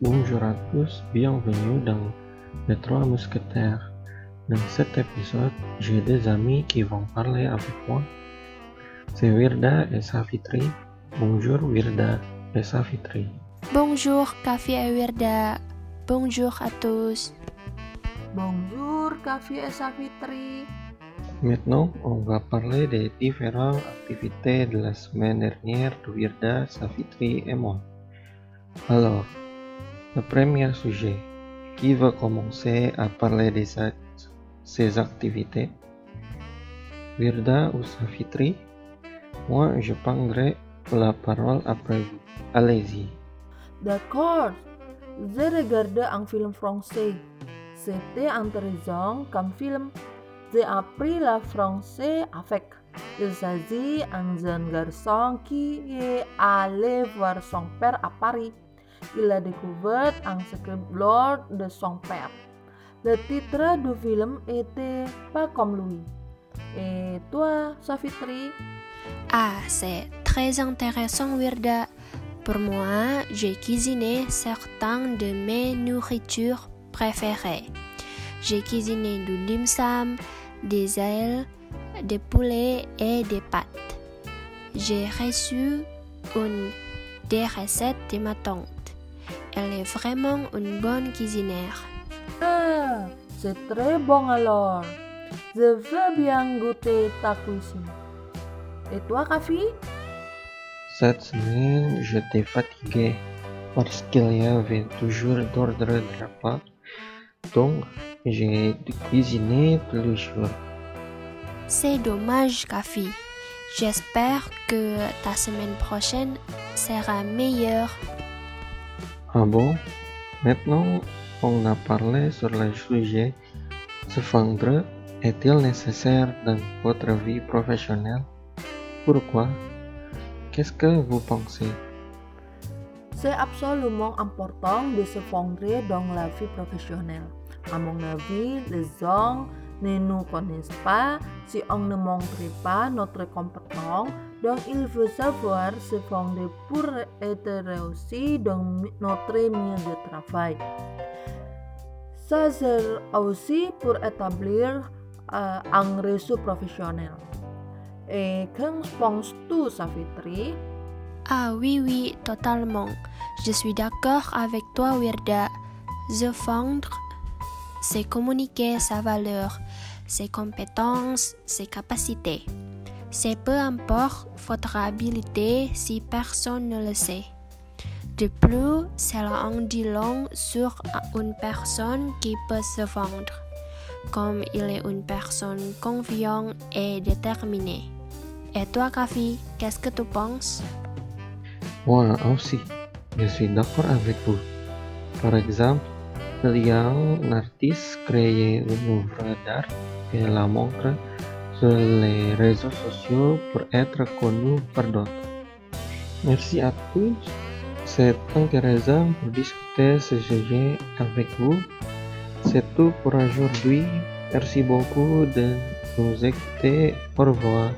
bonjour à tous, bienvenue dans Les Trois Mousquetaires. Dans cet épisode, j'ai des amis qui vont parler avec moi. C'est Wirda et Safitri. Bonjour Wirda et Safitri. Bonjour Kafi et Wirda. Bonjour à tous. Bonjour Kafi et Safitri. Maintenant, on va parler des différentes activités de la semaine dernière de Wirda, Safitri et moi. Alors, le premier sujet, qui va commencer à parler de ces activités Wirda ou Safitri Moi, je prendrai la parole après vous. Allez-y. D'accord. J'ai regardé un film français. C'était intéressant comme film. J'ai appris le français avec. Il s'agit d'un jeune garçon qui est allé voir son père à Paris. Il a découvert un scriptblog de son père. Le titre du film était Pas comme lui. Et toi, Safitri? Ah, c'est très intéressant Wirda. Pour moi, j'ai cuisiné certains de mes nourritures préférées. J'ai cuisiné du dim sum, des ailes, des poulets et des pâtes. J'ai reçu une des recettes de ma tante. Elle est vraiment une bonne cuisinière. Ah, c'est très bon alors. Je veux bien goûter ta cuisine. Et toi, Kafi Cette semaine, j'étais fatigué parce qu'il y avait toujours d'ordre de repas. Donc, j'ai cuisiné tous les jours. C'est dommage, Kafi. J'espère que ta semaine prochaine sera meilleure. Ah bon? Maintenant, on a parlé sur le sujet. Se vendre est-il nécessaire dans votre vie professionnelle? Pourquoi? Qu'est-ce que vous pensez? C'est absolument important de se fondre dans la vie professionnelle. À mon avis, les gens ne nous connaissent pas si on ne montre pas notre compétence. Donc, il faut savoir se fondre pour être réussi dans notre milieu de travail. Ça sert aussi pour établir euh, un réseau professionnel. Et qu'en penses-tu, Safitri? Ah oui, oui, totalement. Je suis d'accord avec toi, Wirda. Se vendre, c'est communiquer sa valeur, ses compétences, ses capacités. C'est peu importe votre habilité si personne ne le sait. De plus, cela en dit long sur une personne qui peut se vendre, comme il est une personne confiante et déterminée. Et toi, Kafi, qu'est-ce que tu penses? Moi aussi, je suis d'accord avec vous. Par exemple, il y a un artiste créé une œuvre d'art et la montre sur les réseaux sociaux pour être connu par d'autres. Merci à tous. C'est intéressant pour discuter ce sujet avec vous. C'est tout pour aujourd'hui. Merci beaucoup de nous écouter. Au revoir.